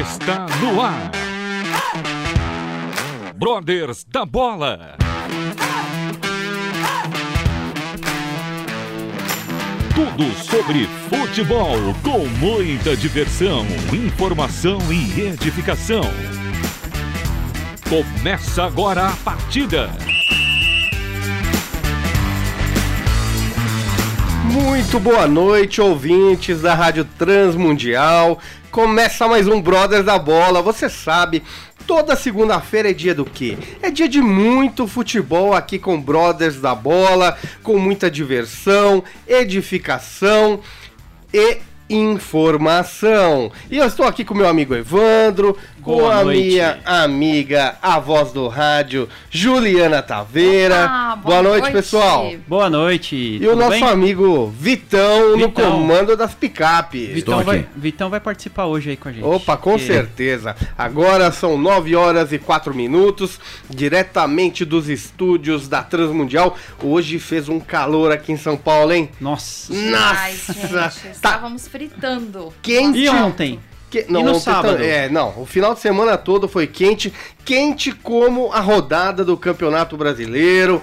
está no ar. Brothers da Bola. Tudo sobre futebol com muita diversão, informação e edificação. Começa agora a partida. Muito boa noite, ouvintes da Rádio Transmundial. Começa mais um Brothers da Bola. Você sabe, toda segunda-feira é dia do quê? É dia de muito futebol aqui com Brothers da Bola, com muita diversão, edificação e informação. E eu estou aqui com meu amigo Evandro, com Boa a noite. minha amiga, a voz do rádio, Juliana Taveira. Opa, boa, noite, pessoal. Boa noite. E o nosso bem? amigo Vitão, no Vitão. comando das picapes. Vitão vai, Vitão vai participar hoje aí com a gente. Opa, com Que- certeza. Agora são 9 horas e 4 minutos, diretamente dos estúdios da Transmundial. Hoje fez um calor aqui em São Paulo, hein? Nossa. Ai, Nossa, gente, tá estávamos fritando. quente. E ontem? Que- E no sábado? É, não, o final de semana todo foi quente, quente como a rodada do Campeonato Brasileiro.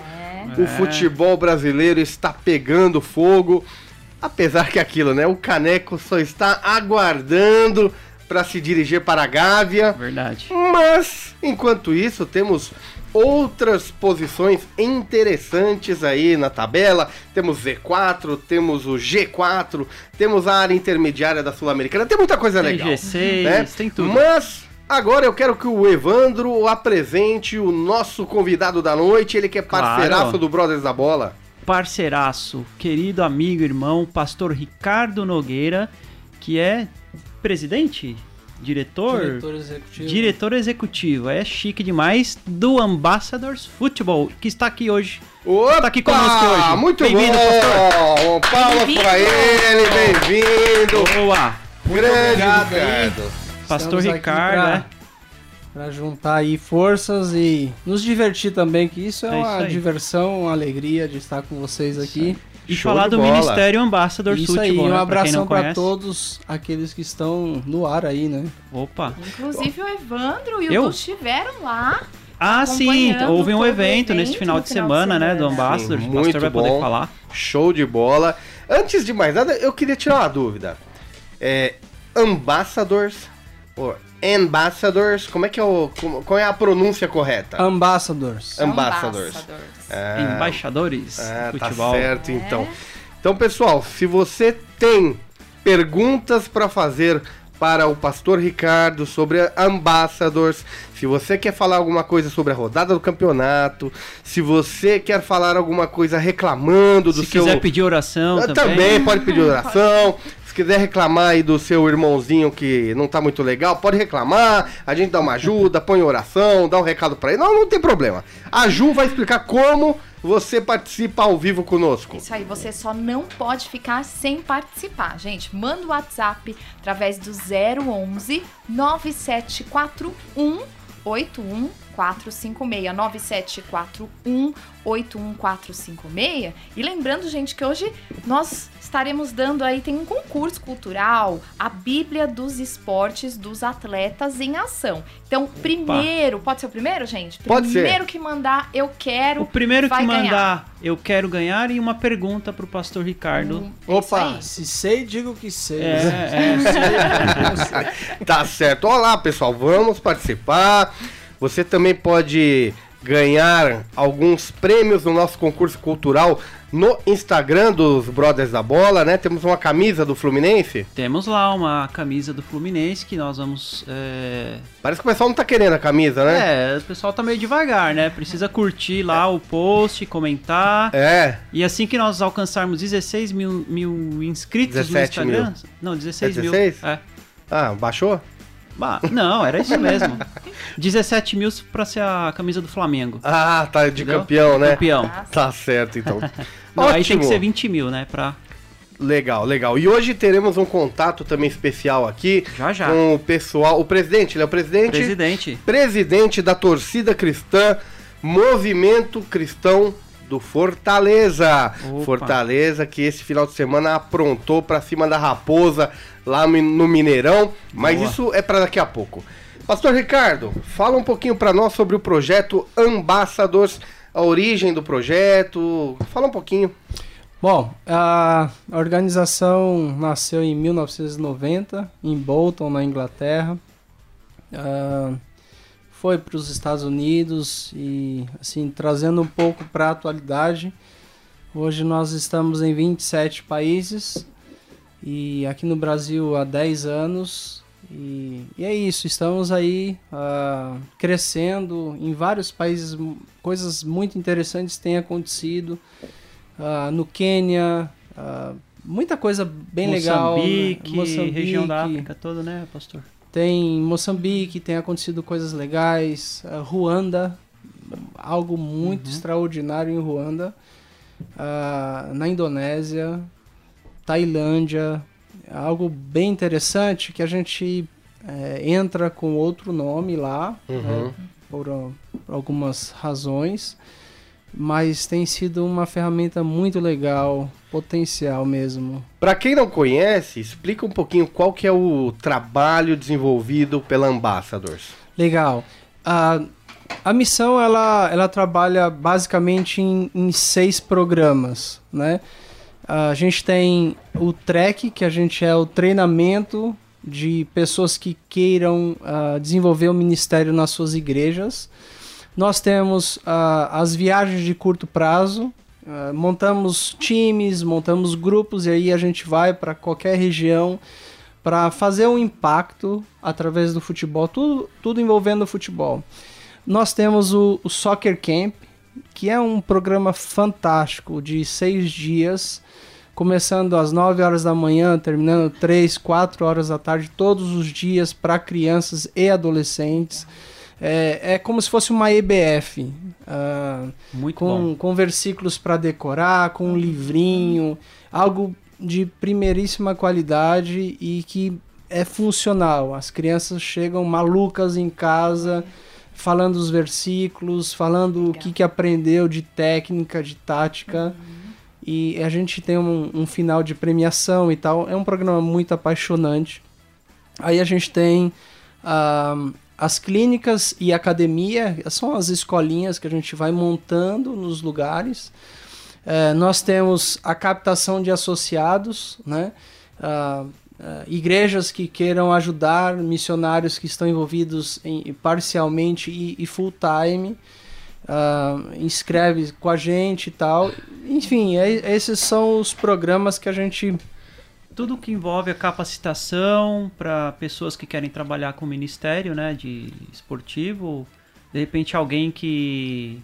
É. O É. futebol brasileiro está pegando fogo. Apesar que aquilo, né? O Caneco só está aguardando para se dirigir para a Gávea. Verdade. Mas, enquanto isso, temos outras posições interessantes aí na tabela. Temos Z4, temos o G4, temos a área intermediária da Sul-Americana. Tem muita coisa Tem legal. G6, né? tem tudo. Mas agora eu quero que o Evandro apresente o nosso convidado da noite, ele que é parceiraço Claro. do Brothers da Bola. Parceiraço, querido amigo, irmão, pastor Ricardo Nogueira, que é presidente? Diretor? Diretor executivo. Diretor executivo, é chique demais, do Ambassadors Futebol, que está aqui hoje. Opa! Tá aqui conosco hoje. Muito Bem-vindo, bom! Palmas Bem-vindo. pra ele, bem-vindo! Boa! Grande obrigado. Ricardo! Pastor Estamos aqui Ricardo, pra- né? Pra juntar aí forças e nos divertir também, que isso é, É isso uma aí. diversão, uma alegria de estar com vocês aqui. E Show falar do bola. Ministério Ambassadors Isso aí, Futebol, um né? Pra quem abração conhece. todos aqueles que estão no ar aí, né? Opa! Inclusive o Evandro e o Eu? Estiveram lá. Ah, sim, houve um evento nesse evento final de final de semana, né, do semana. Ambassadors. Sim, o pastor muito vai poder bom. falar. Show de bola. Antes de mais nada, eu queria tirar uma dúvida. É, ambassadors, ou ambassadors, como é que é o, como- qual é a pronúncia correta? Ambassadors. Ambassadors. É. Embaixadores Ah, de tá futebol. certo então. Então, pessoal, se você tem perguntas para fazer para o pastor Ricardo sobre Ambassadors, se você quer falar alguma coisa sobre a rodada do campeonato, se você quer falar alguma coisa reclamando do Se seu quiser pedir oração Ah, também. também pode pedir oração. Se quiser reclamar aí do seu irmãozinho que não tá muito legal, pode reclamar. A gente dá uma ajuda, põe oração, dá um recado pra ele. Não, não tem problema. A Ju vai explicar como você participa ao vivo conosco. Isso aí, você só não pode ficar sem participar, gente. Manda o WhatsApp através do 011 9741 81456 9741 81456 e lembrando gente que hoje nós estaremos dando aí tem um concurso cultural a Bíblia dos Esportes dos Atletas em Ação então primeiro pode ser o primeiro gente Pode ser. primeiro que mandar eu quero O primeiro que mandar, ganhar. eu quero ganhar e uma pergunta pro pastor Ricardo. Hum, é Opa, se sei, digo que sei. É, é. Tá certo. Olá, pessoal, vamos participar. Você também pode ganhar alguns prêmios no nosso concurso cultural no Instagram dos Brothers da Bola, né? Temos uma camisa do Fluminense. Temos lá uma camisa do Fluminense que nós vamos. É... Parece que o pessoal não tá querendo a camisa, né? é, o pessoal tá meio devagar, né? Precisa curtir lá o post, comentar. É. E assim que nós alcançarmos 16 mil, mil inscritos 17 no Instagram. Não, 16 É mil. 16? É. Ah, baixou? Bah, não, era isso mesmo. 17 mil pra ser a camisa do Flamengo. Ah, tá de Entendeu? campeão, né? Campeão. Tá certo, então. Não, aí tem Ótimo. que ser 20 mil, né? Pra... Legal, legal. E hoje teremos um contato também especial aqui Já, já. com o pessoal, o presidente, ele é o presidente, Presidente. presidente da torcida cristã, Movimento Cristão do Fortaleza. Opa. Fortaleza que esse final de semana aprontou pra cima da Raposa lá no Mineirão, mas Boa. isso é pra daqui a pouco. Pastor Ricardo, fala um pouquinho pra nós sobre o projeto Ambassadors, a origem do projeto. Fala um pouquinho. Bom, a organização nasceu em 1990, em Bolton, na Inglaterra. Ah, foi para os Estados Unidos e, assim, trazendo um pouco para a atualidade. Hoje nós estamos em 27 países e aqui no Brasil há 10 anos. E, e é isso, estamos aí ah, crescendo em vários países, coisas muito interessantes têm acontecido. Ah, no Quênia, ah, muita coisa bem legal. né? Moçambique, região da África toda, né, pastor? Tem Moçambique, tem acontecido coisas legais. Ruanda, algo muito extraordinário em Ruanda. Ah, na Indonésia, Tailândia, algo bem interessante que a gente eh, entra com outro nome lá, né, por, ah, por algumas razões. Mas tem sido uma ferramenta muito legal, potencial mesmo. Pra quem não conhece, explica um pouquinho qual que é o trabalho desenvolvido pela Ambassadors. Legal. A, a missão ela, ela trabalha basicamente em, em seis programas, né? A gente tem o TREC, que a gente é o treinamento de pessoas que queiram ah, desenvolver o ministério nas suas igrejas. Nós temos ah, as viagens de curto prazo, ah, montamos times, montamos grupos e aí a gente vai para qualquer região para fazer um impacto através do futebol, tudo, tudo envolvendo o futebol. Nós temos o, o Soccer Camp, que é um programa fantástico de seis dias, começando às 9 horas da manhã, terminando 3, 4 horas da tarde, todos os dias para crianças e adolescentes. É, é como se fosse uma EBF. ah, Muito com, bom. com versículos para decorar, com um livrinho, algo de primeiríssima qualidade e que é funcional. As crianças chegam malucas em casa, falando os versículos, falando o que, que aprendeu de técnica, de tática. E a gente tem um, um final de premiação e tal. É um programa muito apaixonante. Aí a gente tem ah, as clínicas e academia, são as escolinhas que a gente vai montando nos lugares. Eh, nós temos a captação de associados, né? Ah, igrejas que queiram ajudar, missionários que estão envolvidos em, parcialmente e, e full time. Ah, inscreve com a gente e tal. Enfim, é- esses são os programas que a gente Tudo que envolve a capacitação para pessoas que querem trabalhar com o ministério, né, de esportivo, de repente alguém que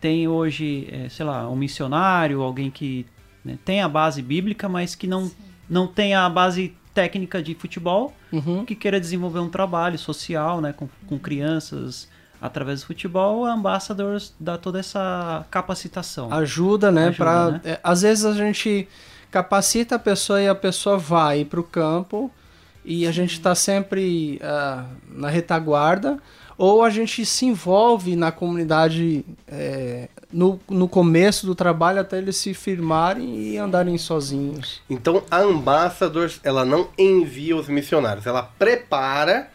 tem hoje, eh, sei lá, um missionário, alguém que né, tem a base bíblica, mas que não, não tem a base técnica de futebol, Uhum. que queira desenvolver um trabalho social, né, com, com crianças através do futebol, a Ambassadors dá toda essa capacitação. ajuda, né? Ajuda, pra, né? é, às vezes a gente capacita a pessoa e a pessoa vai para o campo e a gente está sempre ah, na retaguarda ou a gente se envolve na comunidade é, no, no começo do trabalho até eles se firmarem e andarem sozinhos. Então a Ambassadors, ela não envia os missionários, ela prepara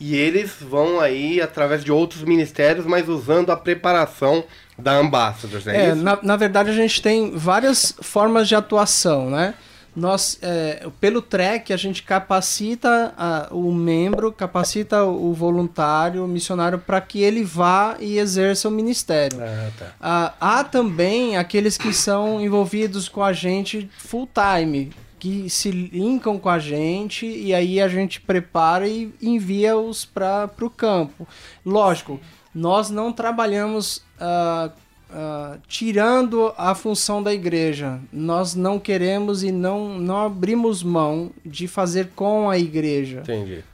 e eles vão aí através de outros ministérios, mas usando a preparação da Ambassadors, é, É, na, na verdade a gente tem várias formas de atuação, né? Nós, é, pelo TREC, a gente capacita a- o membro, capacita o voluntário, o missionário, para que ele vá e exerça o ministério. Ah, tá. Ah, há também aqueles que são envolvidos com a gente full time, que se linkam com a gente e aí a gente prepara e envia-os para o campo. Lógico, nós não trabalhamos ah, ah, tirando a função da igreja. Nós não queremos e não, não abrimos mão de fazer com a igreja. Entendi.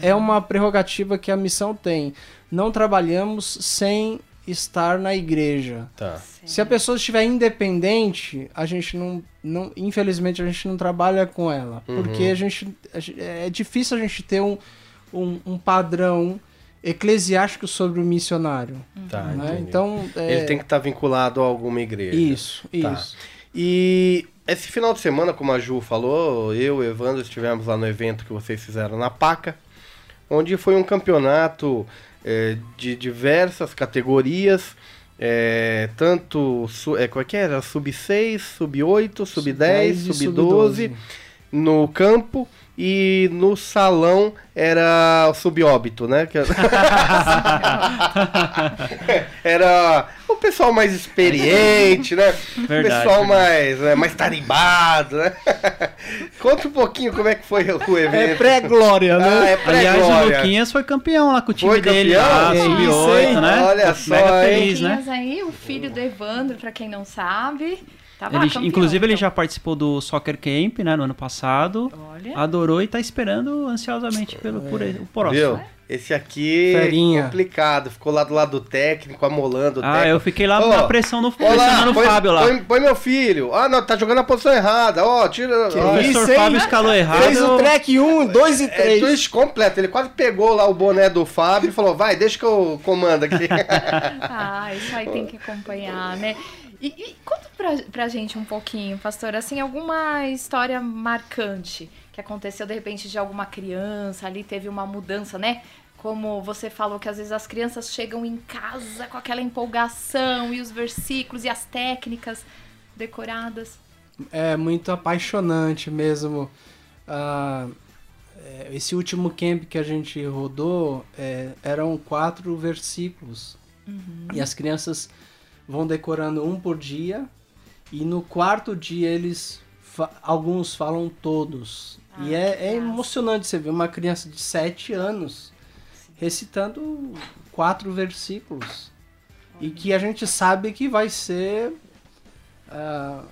É uma prerrogativa que a missão tem. Não trabalhamos sem estar na igreja. Tá. Se a pessoa estiver independente, a gente não, não infelizmente a gente não trabalha com ela, porque a gente, a gente- é difícil a gente ter um, um, um padrão eclesiástico sobre o missionário. Tá, né? Então, é, Ele tem que estar vinculado a alguma igreja. Isso, Tá. isso. E esse final de semana, como a Ju falou, eu e o Evandro estivemos lá no evento que vocês fizeram na PACA, onde foi um campeonato eh, de diversas categorias, eh, tanto, su- eh, qual é que era? Sub-6, sub-8, sub-10, e sub-12, no campo, e no salão era o sub-óbito, né? Era- o pessoal mais experiente, né? o Verdade, pessoal verdade. mais, né, mais tarimbado, né? Conta um pouquinho como é que foi o É evento. pré-glória, Ah, né? é Aliás, o pré-glória. Luquinhas foi campeão lá com o time Foi dele campeão? lá, É sub-8, isso, hein? né? Olha Mega só, hein? feliz, né? Aí, o filho do Evandro, pra quem não sabe. Tava Ele- campeão, inclusive, ele então. já participou do Soccer Camp, né, no ano passado. Olha. Adorou e tá esperando ansiosamente pelo por ele, o próximo. Viu? Esse aqui Ferinha. é complicado. Ficou lá do lado do técnico, amolando o Ah, técnico. eu fiquei lá Ó, na pressão no Ó lá, pressionando o põe, Fábio lá. Põe, põe meu filho. Ah, não, tá jogando a posição errada. Ó, tira. Que ó, o professor hein? Fábio escalou errado. Fez o track 1, 2 e É 3. twist completo. Ele quase pegou lá o boné do Fábio e falou: vai, deixa que eu comando aqui. Ah, isso aí tem que acompanhar, né? E, e conta pra, pra gente um pouquinho, pastor, assim, alguma história marcante que aconteceu de repente de alguma criança ali, teve uma mudança, né? Como você falou que às vezes as crianças chegam em casa com aquela empolgação e os versículos e as técnicas decoradas. É muito apaixonante mesmo. É, esse último camp que a gente rodou é, eram quatro versículos. E as crianças vão decorando um por dia. E no quarto dia eles. fa- alguns falam todos. e Ah, é, que é massa. emocionante você ver uma criança de sete anos recitando quatro versículos. E que a gente sabe que vai ser ah,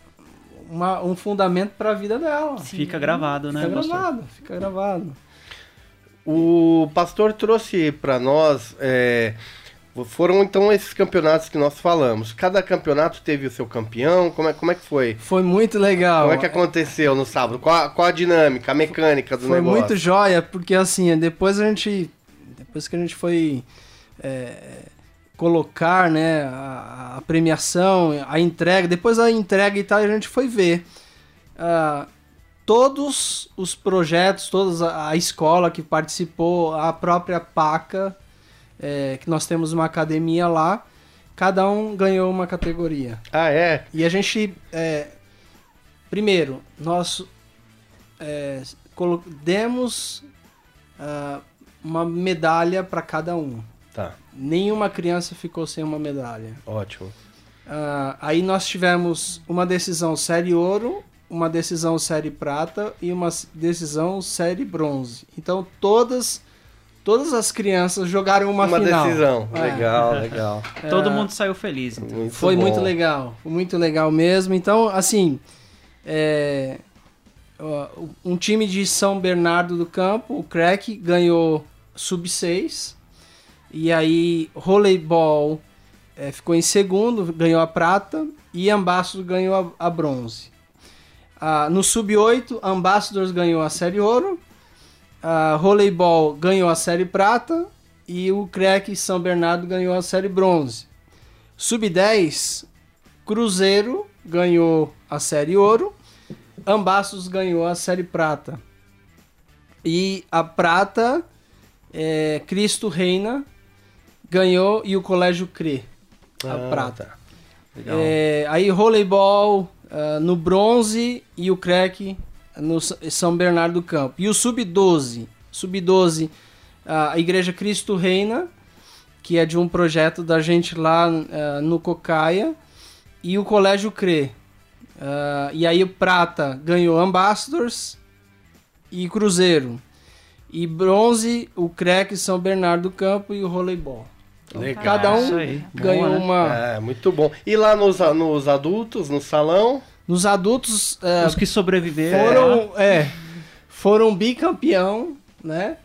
uma- um fundamento para a vida dela. Fica gravado, né, Fica pastor? gravado, fica gravado. O pastor trouxe para nós. é, foram então esses campeonatos que nós falamos. Cada campeonato teve o seu campeão. Como é, como é que foi? Foi muito legal. Como é que aconteceu no sábado? Qual a, qual a dinâmica, a mecânica do Foi negócio? muito joia, porque assim, depois a gente. Depois que a gente foi é, colocar né, a, a premiação, a entrega, depois da entrega e tal, a gente foi ver. ah, todos os projetos, toda a, a escola que participou, a própria PACA, é, que nós temos uma academia lá, cada um ganhou uma categoria. Ah, é? E a gente, é, primeiro, nós é, demos ah, uma medalha para cada um. Tá, Nenhuma criança ficou sem uma medalha. ótimo. Ah, aí nós tivemos uma decisão série ouro, uma decisão série prata e uma decisão série bronze. Então todas todas as crianças jogaram uma, Uma, final. decisão. É. Legal, legal. Todo mundo saiu feliz. Então. Muito Foi bom. muito legal, foi muito legal mesmo. Então, assim, é, um time de São Bernardo do Campo, o Crack, ganhou sub-6. E aí, Rolleyball é, ficou em segundo, ganhou a prata. E Ambassador ganhou a, a bronze. Ah, no sub-8, Ambassadors ganhou a série ouro. A Rolleyball ganhou a série prata. E o Crack São Bernardo ganhou a série bronze. Sub-10, Cruzeiro ganhou a série ouro, Ambassos ganhou a série prata. E a prata, é, Cristo Reina ganhou e o Colégio Crê, a Ah, prata. tá. É, aí Rolleyball ah, no bronze e o Crack no São Bernardo do Campo. E o Sub-12, Sub-12, a Igreja Cristo Reina, que é de um projeto da gente lá ah, no Cocaia, e o Colégio Crê. Ah, e aí o Prata ganhou Ambassadors e Cruzeiro. E bronze, o Crack São Bernardo do Campo e o Rolleyball. Legal. Cada um Isso aí. ganhou né? uma. É, muito bom. E lá nos, nos adultos, no salão? Nos adultos, ah, Os que sobreviveram. foram, é, foram bicampeão, né?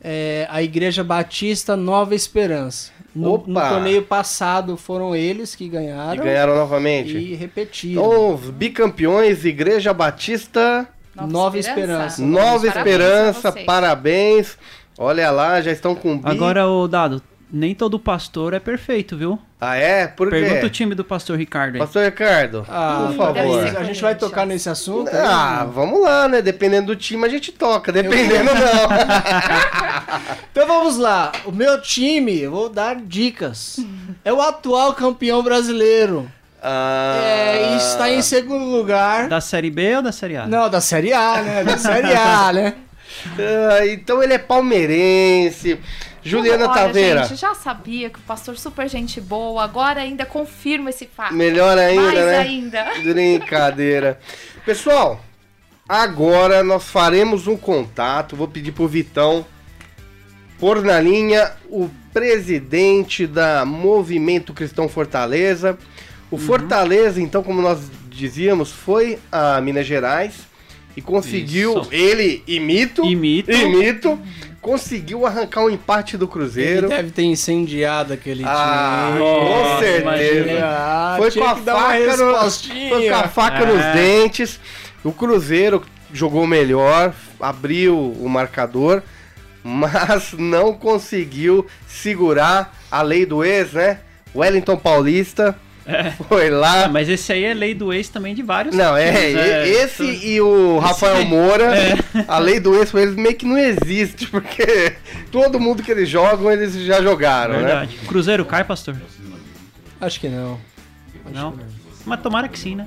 É, a Igreja Batista Nova Esperança. No, no torneio passado foram eles que E ganharam ganharam novamente? e repetiram. Então, os bicampeões, Igreja Batista, Nova Esperança. Nova Parabéns Esperança, parabéns. Olha lá, já estão com bi. Agora, o Dado, nem todo pastor é perfeito, viu? Ah, é? Por quê? Pergunta o time do pastor Ricardo aí. Pastor Ricardo, Ah, por favor. a gente vai tocar nesse assunto? aí? Ah, vamos lá, né? Dependendo do time a gente toca, dependendo não. Então vamos lá. O meu time, eu vou dar dicas. É o atual campeão brasileiro. Ah, É, e está em segundo lugar. Da Série B ou da Série A? Não, da Série A, né? Da Série A, né? Ah, então ele é palmeirense. Juliana Olha, Taveira. gente, já sabia que o pastor super gente boa, agora ainda confirma esse fato. Melhor ainda, Mais né? ainda. Brincadeira. Pessoal, agora nós faremos um contato. Vou pedir pro Vitão pôr na linha o presidente da Movimento Cristão Fortaleza. O Fortaleza, então, como nós dizíamos, foi a Minas Gerais e conseguiu, Isso. ele imito, Imito. imito, conseguiu arrancar um empate do Ele Cruzeiro. deve ter incendiado aquele Ah, time. com certeza. Ah, Foi com no-. Foi com a faca É. nos dentes. O Cruzeiro jogou melhor, abriu o marcador, mas não conseguiu segurar a lei do ex, né? Wellington Paulista foi Ah, lá. mas esse aí é lei do ex também de vários. Não, é, e- esse e o Rafael aí. Moura, É. a lei do ex, eles meio que não existe, porque todo mundo que eles jogam, eles já jogaram, né? Verdade. Cruzeiro cai, pastor? Acho que não. Não? Mas tomara que sim, né?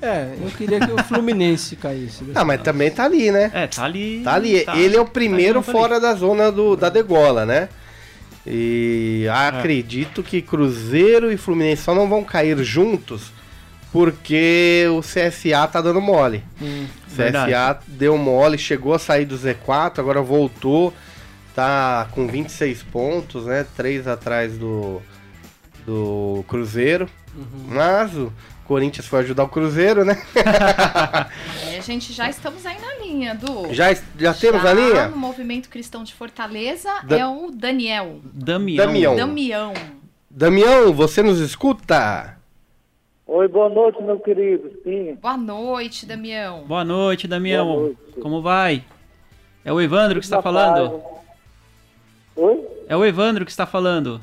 É, eu queria que o Fluminense caísse. Ah, mas também tá ali, né? É, tá ali. Tá ali. Ele é o primeiro tá fora da zona do, da degola, né? E acredito que Cruzeiro e Fluminense só não vão cair juntos porque o CSA tá dando mole. Hum, O verdade. CSA deu mole, chegou a sair do Z4, agora voltou, tá com 26 pontos, né? Três atrás do, do Cruzeiro. Mas o Corinthians foi ajudar o Cruzeiro, né? É, gente, já estamos aí linha do. Já, já temos a linha? no Movimento Cristão de Fortaleza Da- é o Daniel. Damião. Damião. Damião. Damião, você nos escuta? Oi, boa noite, meu querido. Sim, Boa noite, Damião. Boa noite, Damião. Boa noite. Como vai? É o Evandro que está falando? Oi? É o Evandro que está falando.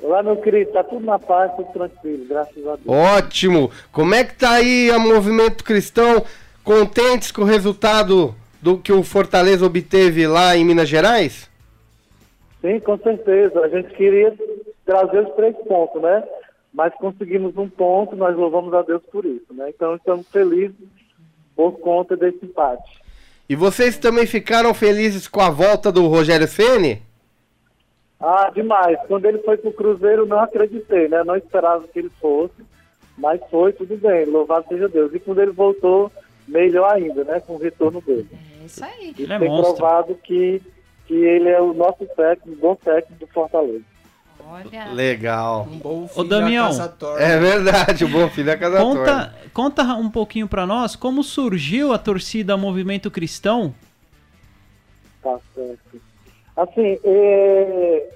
Olá, meu querido. Tá tudo na paz, tudo tranquilo, graças a Deus. Ótimo! Como é que tá aí a movimento cristão? Contentes com o resultado do que o Fortaleza obteve lá em Minas Gerais? Sim, com certeza. A gente queria trazer os três pontos, né? Mas conseguimos um ponto, nós louvamos a Deus por isso, né? Então estamos felizes por conta desse empate. E vocês também ficaram felizes com a volta do Rogério Ceni? Ah, demais. Quando ele foi pro Cruzeiro, não acreditei, né? Não esperava que ele fosse, mas foi, tudo bem. Louvado seja Deus. E quando ele voltou, melhor ainda, né? Com o retorno dele. É isso aí. E Ele é tem monstro. provado que, que ele é o nosso técnico, bom técnico do Fortaleza. Olha. Legal. Um bom Ô, filho Damião. da casa torta. É verdade, o bom filho é casa. Conta, conta um pouquinho pra nós como surgiu a torcida Movimento Cristão. Tá certo. Assim, é,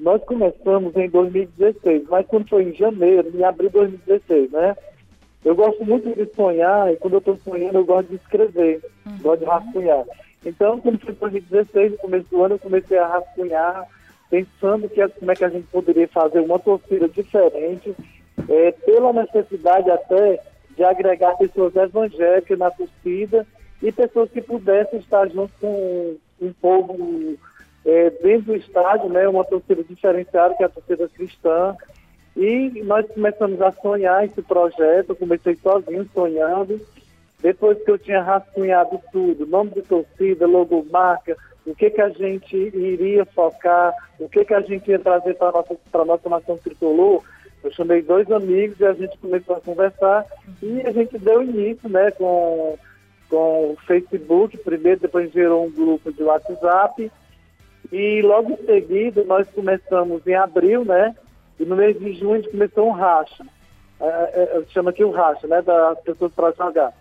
nós começamos em 2016, mas quando foi em janeiro, em abril de 2016, né? Eu gosto muito de sonhar e quando eu estou sonhando eu gosto de escrever, gosto de rascunhar. Então, quando foi em 2016, no começo do ano, eu comecei a rascunhar, pensando que como é que a gente poderia fazer uma torcida diferente, é, pela necessidade até de agregar pessoas evangélicas na torcida e pessoas que pudessem estar junto com um povo é, dentro do estádio, né, uma torcida diferenciada, que é a torcida cristã. E nós começamos a sonhar esse projeto, eu comecei sozinho sonhando. Depois que eu tinha rascunhado tudo, nome de torcida, logomarca, o que, que a gente iria focar, o que, que a gente ia trazer para a nossa, pra nossa nação tricolor, eu chamei dois amigos e a gente começou a conversar e a gente deu início né, com, com o Facebook primeiro, depois gerou um grupo de WhatsApp e logo em seguida nós começamos em abril, né? E no mês de junho a gente começou um racha. É, é, chama aqui o racha, né? Das pessoas para jogar.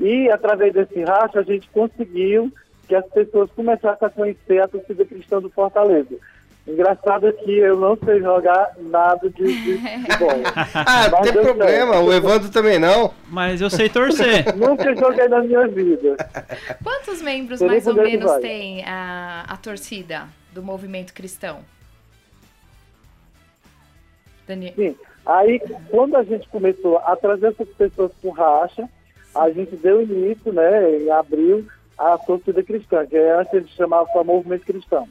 E através desse racha a gente conseguiu que as pessoas começassem a conhecer a torcida cristã do Fortaleza. Engraçado é que eu não sei jogar nada de, de futebol. Ah, não tem problema, sei. o Evandro também não. Mas eu sei torcer. Nunca joguei na minha vida. Quantos membros Seria mais ou menos vai. tem a, a torcida do movimento cristão? Daniel. Sim. Aí, quando a gente começou a trazer essas pessoas com racha, a gente deu início, né, em abril, à torcida cristã, que é antes de chamar só movimento cristão.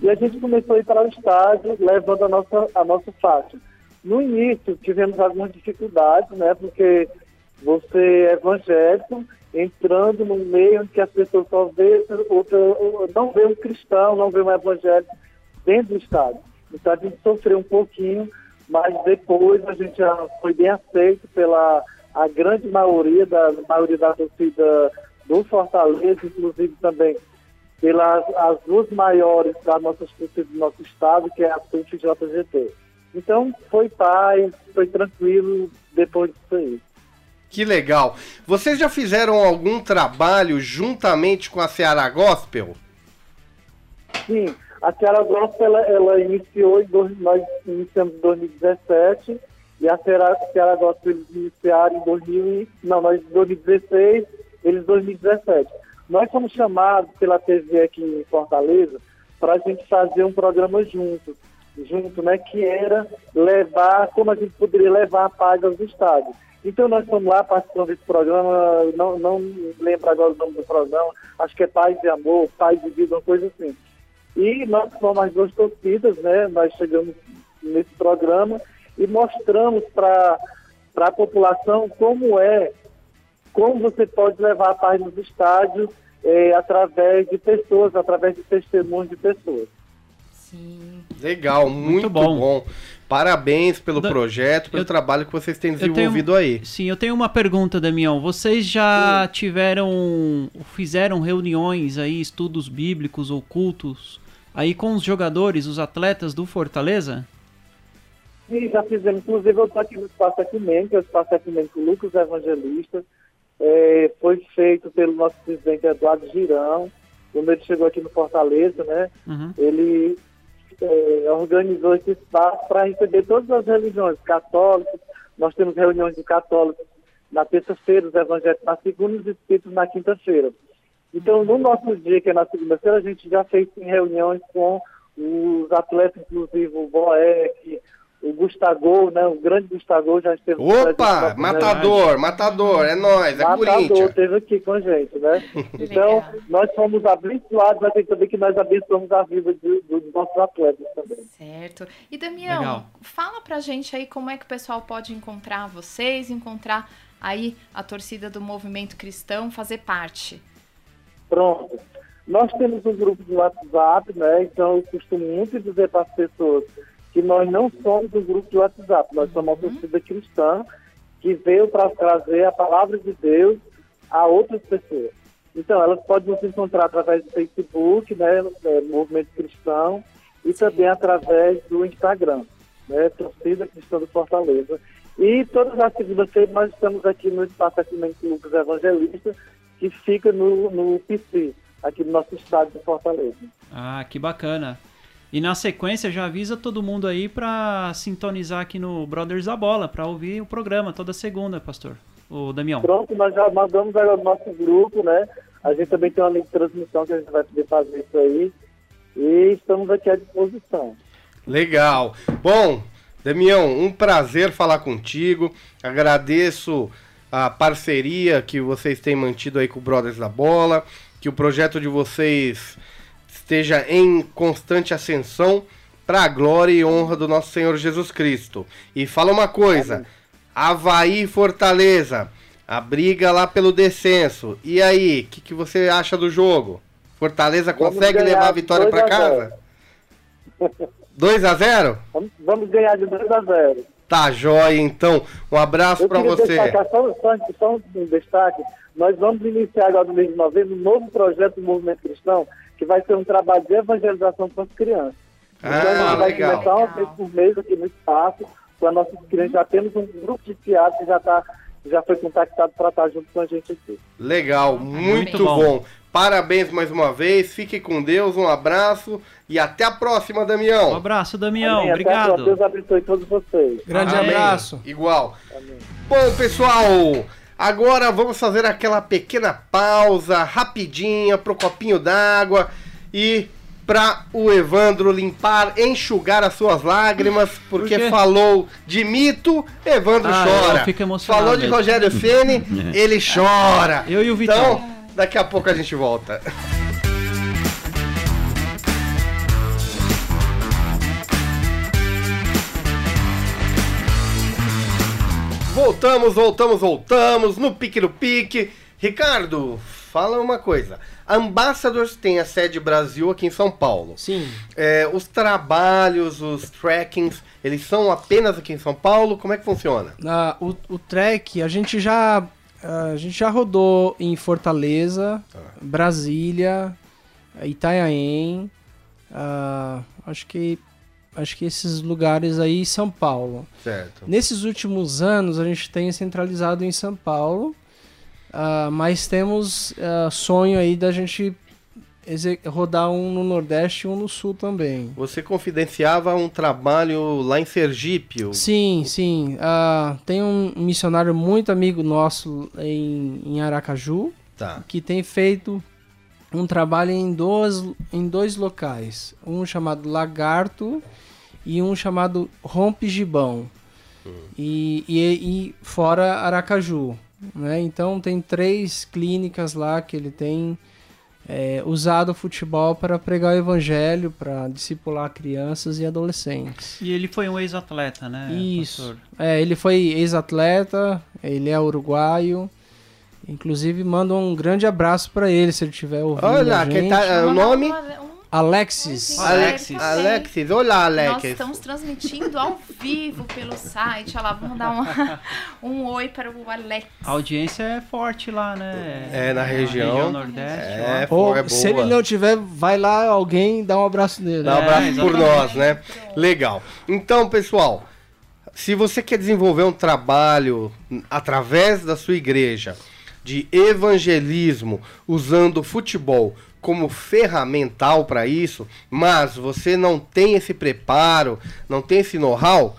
E a gente começou a ir para o estádio, levando a nossa, a nossa faixa. No início, tivemos algumas dificuldades, né, porque você é evangélico, entrando num meio em que as pessoas só vê, outra, não vê um cristão, não vê um evangélico dentro do estádio. Então a gente sofreu um pouquinho, mas depois a gente já foi bem aceito pela a grande maioria da maioria da torcida do Fortaleza, inclusive também pelas as duas maiores da nossa torcida do nosso estado, que é a TUF e JGT. Então foi paz, foi tranquilo depois disso aí. Que legal. Vocês já fizeram algum trabalho juntamente com a Ceará Gospel? Sim, a Ceará Gospel, ela, ela iniciou, nós iniciamos em 2017, e a Ceará, Ceará Gospel eles iniciaram em 2000, e- não, nós em 2016, eles em 2017. Nós fomos chamados pela TV aqui em Fortaleza para a gente fazer um programa junto, junto, né, que era levar, como a gente poderia levar a paz aos estádios. Então nós fomos lá participando desse programa, não, não lembro agora o nome do programa, acho que é Paz e Amor, Paz e Vida, uma coisa assim. E nós fomos as duas torcidas, né? Nós chegamos nesse programa e mostramos para a população como é, como você pode levar a paz nos estádios eh, através de pessoas, através de testemunhos de pessoas. Sim. Legal, muito, bom. bom. Parabéns pelo Da- projeto, pelo eu- trabalho que vocês têm eu tenho- desenvolvido aí. Sim, eu tenho uma pergunta, Damião. Vocês já tiveram, fizeram reuniões aí, estudos bíblicos ou cultos aí com os jogadores, os atletas do Fortaleza? E já fizemos, inclusive eu estou aqui no Espaço Ecumênico, que é o Espaço Ecumênico Lucas Evangelista, eh, foi feito pelo nosso presidente Eduardo Girão, quando ele chegou aqui no Fortaleza, né? Uhum. ele eh, organizou esse espaço para receber todas as religiões, católicos, nós temos reuniões de católicos na terça-feira, os evangélicos na segunda e os espíritos na quinta-feira. Então, no nosso dia, que é na segunda-feira, a gente já fez sim, reuniões com os atletas, inclusive o Boeck, o Gustavo, né, o grande Gustavo já esteve Opa, matador, matador, é nóis, é Matador Corinthians. esteve aqui com a gente, né? Então, nós fomos abençoados, mas tem também que nós abençoamos a vida de- dos nossos atletas também. Certo. E Damião, Legal. fala pra gente aí como é que o pessoal pode encontrar vocês, encontrar aí a torcida do movimento cristão, fazer parte. Pronto. Nós temos um grupo de WhatsApp, né? Então eu costumo muito dizer para as pessoas que nós não somos um grupo de WhatsApp, nós somos uma torcida cristã que veio para trazer a palavra de Deus a outras pessoas. Então, elas podem nos encontrar através do Facebook, né, é, Movimento Cristão, e também através do Instagram, né, Torcida Cristã do Fortaleza. E todas as segundas-feiras nós estamos aqui no Espaço Ecumênico Lucas Evangelista, que fica no, no PC, aqui no nosso estado de Fortaleza. Ah, que bacana. E na sequência já avisa todo mundo aí pra sintonizar aqui no Brothers da Bola, pra ouvir o programa toda segunda, pastor. O Damião. Pronto, nós já mandamos agora o nosso grupo, né? A gente também tem uma linha de transmissão que a gente vai poder fazer isso aí. E estamos aqui à disposição. Legal. Bom, Damião, um prazer falar contigo. Agradeço a parceria que vocês têm mantido aí com o Brothers da Bola, que o projeto de vocês esteja em constante ascensão para a glória e honra do nosso Senhor Jesus Cristo. E fala uma coisa, Havaí e Fortaleza, a briga lá pelo descenso. E aí, o que, que você acha do jogo? Fortaleza Vamos consegue levar a vitória 2 para a 0. casa? 2 a 0? Vamos, vamos ganhar de 2 a 0. Tá jóia, então. Um abraço queria você. destacar só, só, só um destaque. Nós vamos iniciar agora no mês de novembro um novo projeto do Movimento Cristão, que vai ser um trabalho de evangelização com as crianças. então, a Ah, gente vai legal. começar uma vez por mês aqui no espaço, com as nossas crianças. Já temos um grupo de teatro que já, tá, já foi contactado para estar junto com a gente aqui. Legal, muito, Muito bom. bom. Parabéns mais uma vez, fique com Deus, um abraço e até a próxima, Um Damião. abraço, Damião. Amém. Até. Obrigado. Deus abençoe todos vocês. Grande Amém. abraço. Igual. Amém. Bom, pessoal, agora vamos fazer aquela pequena pausa rapidinha pro copinho d'água e para o Evandro limpar, enxugar as suas lágrimas, porque quê? falou de mito, Evandro Ah, chora. falou de mesmo. Rogério Ceni, ele chora. Eu e o Vitão. Então, daqui a pouco a gente volta. Voltamos, voltamos, voltamos no pique no pique. Ricardo, fala uma coisa. A Ambassadors tem a sede Brasil aqui em São Paulo. Sim. É, os trabalhos, os trackings, eles são apenas aqui em São Paulo? Como é que funciona? Ah, o, o trek, a gente já a gente já rodou em Fortaleza, Brasília, Itanhaém, ah, acho que acho que esses lugares aí São Paulo. Certo. Nesses últimos anos a gente tem centralizado em São Paulo, ah, mas temos ah, sonho aí da gente rodar um no Nordeste e um no Sul também. Você confidenciava um trabalho lá em Sergipe. Sim, sim. Ah, tem um missionário muito amigo nosso em, em Aracaju Tá. que tem feito um trabalho em dois, em dois locais. Um chamado Lagarto e um chamado Rompe Gibão. E, e, e fora Aracaju. Né? Então tem três clínicas lá que ele tem é, usado o futebol para pregar o evangelho, para discipular crianças e adolescentes. E ele foi um ex-atleta, né? Isso. É, ele foi ex-atleta, ele é uruguaio. Inclusive, manda um grande abraço para ele, se ele estiver ouvindo. Olha, a quem gente. tá. é, o nome? Alexis. Alexis. Alexis. Olá, Nós Alexis. estamos transmitindo ao vivo pelo site. Olha lá, vamos dar uma- um oi para o Alex. A audiência é forte lá, né? É, na região. Nordeste. É, ó. Ou, é boa. se ele não tiver, vai lá alguém dar um abraço nele. Dá um É, abraço por exatamente. nós, né? Legal. Então, pessoal, se você quer desenvolver um trabalho através da sua igreja de evangelismo usando futebol como ferramental para isso, mas você não tem esse preparo, não tem esse know-how,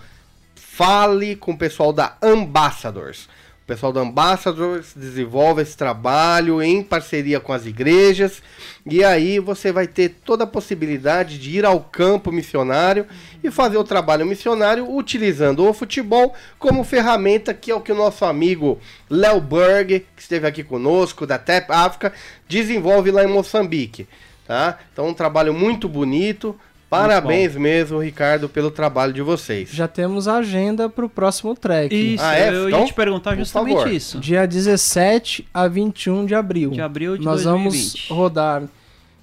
fale com o pessoal da Ambassadors. Pessoal da Ambassadors desenvolve esse trabalho em parceria com as igrejas e aí você vai ter toda a possibilidade de ir ao campo missionário e fazer o trabalho missionário utilizando o futebol como ferramenta, que é o que o nosso amigo Léo Berg, que esteve aqui conosco, da TAP África, desenvolve lá em Moçambique. Tá? Então, um trabalho muito bonito. Parabéns mesmo, Ricardo, pelo trabalho de vocês. Já temos a agenda para o próximo trek. Isso, Ah, é? eu Então, ia te perguntar justamente favor. isso. Dia 17 a 21 de abril. De abril de Nós 2020. vamos rodar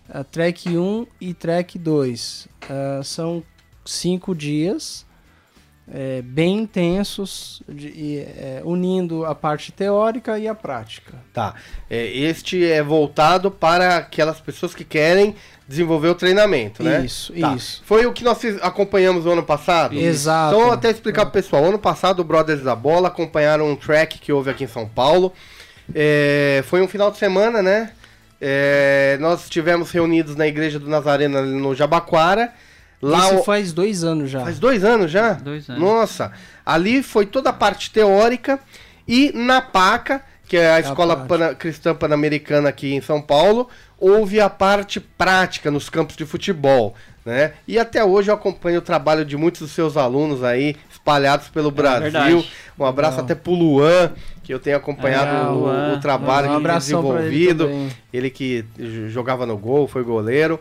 a Trek 1 e Trek 2. Ah, são cinco dias é, bem intensos, de- e, é, unindo a parte teórica e a prática. Tá. É, este é voltado para aquelas pessoas que querem desenvolver o treinamento, né? Isso, Tá. isso. Foi o que nós acompanhamos no ano passado? Exato. Então, até explicar pro pessoal. Ano passado, o Brothers da Bola acompanharam um track que houve aqui em São Paulo. É, foi um final de semana, né? É, nós estivemos reunidos na Igreja do Nazareno ali no Jabaquara. Lá Isso o- faz dois anos já. Faz dois anos já? Dois anos. Nossa, ali foi toda a parte teórica e na PACA, que é a Escola prática. Pana- Cristã Pan-Americana aqui em São Paulo, houve a parte prática nos campos de futebol, né? E até hoje eu acompanho o trabalho de muitos dos seus alunos aí, espalhados pelo Brasil. verdade. Um abraço Legal. até pro Luan, que eu tenho acompanhado É, o, Luan. o trabalho Um que ele ele desenvolvido. que jogava no gol, foi goleiro.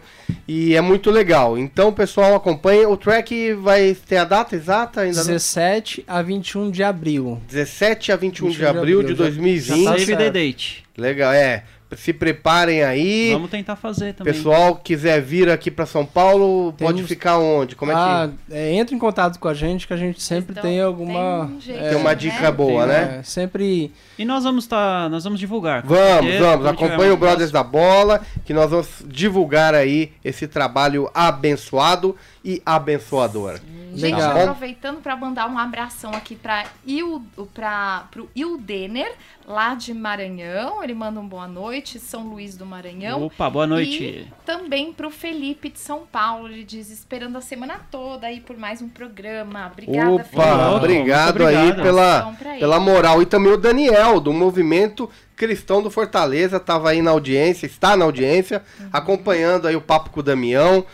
E é muito legal. Então, pessoal, acompanha. O track vai ter a data exata ainda? não? 17 a 21 de abril. 17 a 21 de 21 de abril de abril, já- 2020. já tá Save the certo. date. Legal, é. Se preparem aí. Vamos tentar fazer também. Pessoal, quiser vir aqui para São Paulo, pode ficar onde? Como é que ah, é, entra em contato com a gente que a gente sempre Então, tem alguma. tem um jeito, é, tem uma né? dica boa, Tem, né? é, sempre E nós vamos tá, nós vamos divulgar. Vamos, certeza, vamos. Acompanhe o Brothers da Bola, que nós vamos divulgar aí esse trabalho abençoado e abençoador. Gente, Legal. aproveitando para mandar um abração aqui para Il, pra, pro Ildener, lá de Maranhão. Ele manda um boa noite, São Luís do Maranhão. Opa, boa noite. E também pro Felipe de São Paulo. Ele diz, esperando a semana toda aí por mais um programa. Obrigada, Opa, Felipe. obrigado, Muito aí obrigado. pela, pela moral. E também o Daniel, do Movimento Cristão do Fortaleza, estava aí na audiência, está na audiência, Uhum. acompanhando aí o papo com o Damião.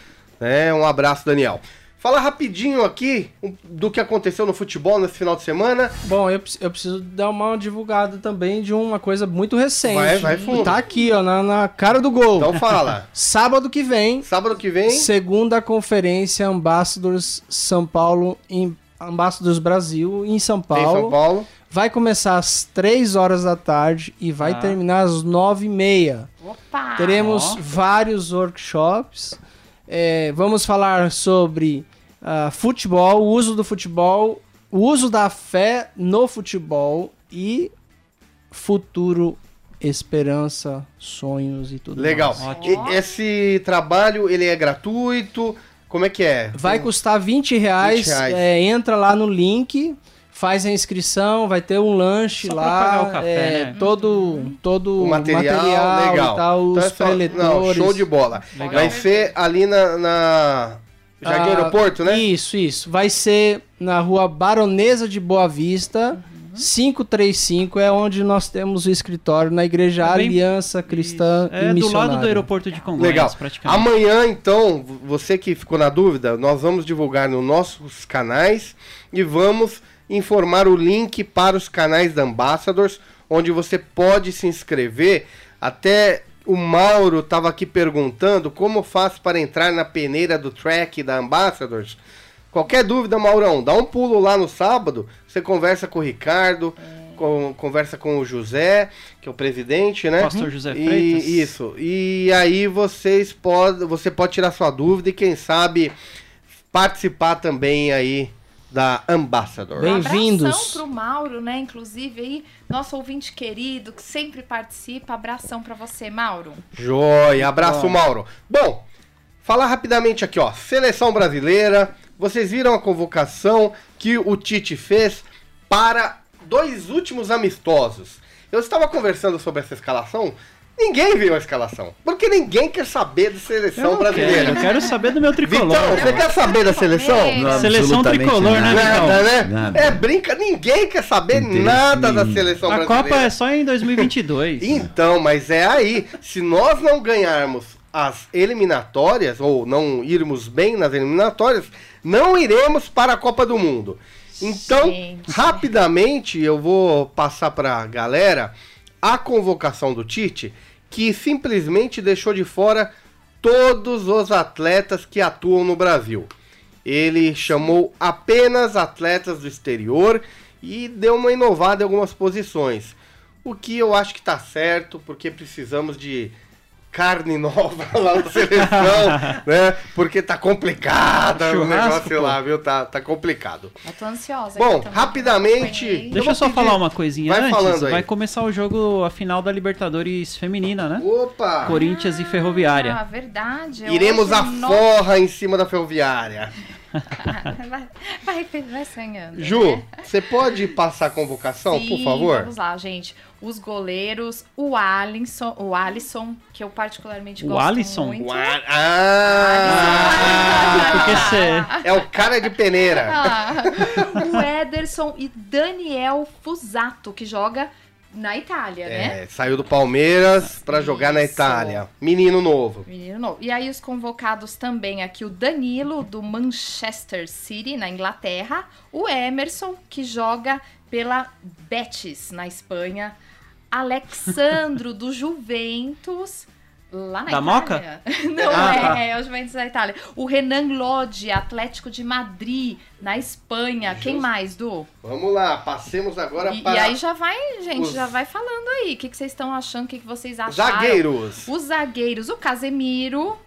Né? Um abraço, Daniel. Fala rapidinho aqui do que aconteceu no futebol nesse final de semana. Bom, eu, eu preciso dar uma divulgada também de uma coisa muito recente. Vai, vai fundo. Tá aqui, ó, na, na cara do gol. Então fala. Sábado que vem, Sábado que vem, segunda conferência Ambassadors São Paulo, em Ambassadors Brasil, em São Paulo. São Paulo. Vai começar às 3 horas da tarde e vai Ah. terminar às 9 e meia. Opa! Teremos Ó. vários workshops. É, vamos falar sobre ah, futebol, o uso do futebol, o uso da fé no futebol e futuro, esperança, sonhos e tudo Legal. mais. Ótimo. E- esse trabalho, ele é gratuito? Como é que é? Vai custar 20 reais, 20 reais. é, entra lá no link, faz a inscrição, vai ter um lanche Só lá, pagar o café, é, né? todo, todo O material, legal. e tal, os Então é só- Não, preletores. show de bola. Legal. Vai ser ali na, na Jardim Ah, Aeroporto, né? Isso, isso. Vai ser na rua Baronesa de Boa Vista, Uhum. 535, é onde nós temos o escritório, na Igreja É bem- Aliança Cristã É e do Missionária. lado do aeroporto de Congonhas, Legal. praticamente. Amanhã, então, você que ficou na dúvida, nós vamos divulgar nos nossos canais e vamos informar o link para os canais da Ambassadors, onde você pode se inscrever. Até o Mauro estava aqui perguntando como faz para entrar na peneira do track da Ambassadors. Qualquer dúvida, Maurão, dá um pulo lá no sábado, você conversa com o Ricardo, com- conversa com o José, que é o presidente, né? Pastor José E- Freitas. isso. E aí vocês podem, você pode tirar sua dúvida e quem sabe participar também aí da Ambassador. Bem- Um Bem-vindos. abração pro Mauro, né? Inclusive aí, nosso ouvinte querido, que sempre participa. Abração pra você, Mauro. Joia, abraço Mauro. Bom, falar rapidamente aqui, ó, seleção brasileira. Vocês viram a convocação que o Tite fez para dois últimos amistosos. Eu estava conversando sobre essa escalação. Ninguém viu a escalação, porque ninguém quer saber de Eu seleção quero, brasileira. eu quero saber do meu tricolor. Vitão, você quer saber da seleção? Não, Seleção tricolor, né, nada. Vitão? Nada, né? Nada. É brinca, ninguém quer saber nada da nenhum. seleção A brasileira. Copa é só em 2022. Então, mas é aí. Se nós não ganharmos as eliminatórias, ou não irmos bem nas eliminatórias, não iremos para a Copa do Mundo. Então, Gente. rapidamente, eu vou passar para a galera a convocação do Tite, que simplesmente deixou de fora todos os atletas que atuam no Brasil. Ele chamou apenas atletas do exterior e deu uma inovada em algumas posições. O que eu acho que tá certo, porque precisamos de carne nova lá na seleção, né? Porque tá complicado o negócio pô. lá, viu? Tá, tá complicado. Eu tô ansiosa. Bom, rapidamente- Acompanhei. Deixa eu só pedir- falar uma coisinha Vai antes. falando aí. Vai começar o jogo, a final da Libertadores feminina, né? Opa! Corinthians e Ferroviária. Ah, verdade. Eu Iremos a não- forra em cima da ferroviária. vai, vai, vai sonhando. Ju, né? você pode passar a convocação, por Sim, favor? Vamos lá, gente. Os goleiros, o Alisson, o Alisson, que eu particularmente O gosto Alisson? muito. Ua- Ah, Ah! porque você... É o cara de peneira. Ah, o Ederson e Daniel Fusato, que joga na Itália, né? É, saiu do Palmeiras pra jogar na. Itália. Menino novo. Menino novo. E aí os convocados também aqui, o Danilo, do Manchester City, na Inglaterra. O Emerson, que joga pela Betis, na Espanha. Alexandro, do Juventus, lá na Da Itália. Não Ah, é, tá. é o Juventus da Itália. O Renan Lodi, Atlético de Madrid, na Espanha. Quem mais, Du? Vamos lá, passemos agora E, e para aí já vai, gente, os- já vai falando aí. O que, que vocês estão achando, o que, que vocês acharam? zagueiros. Os zagueiros, o Casemiro.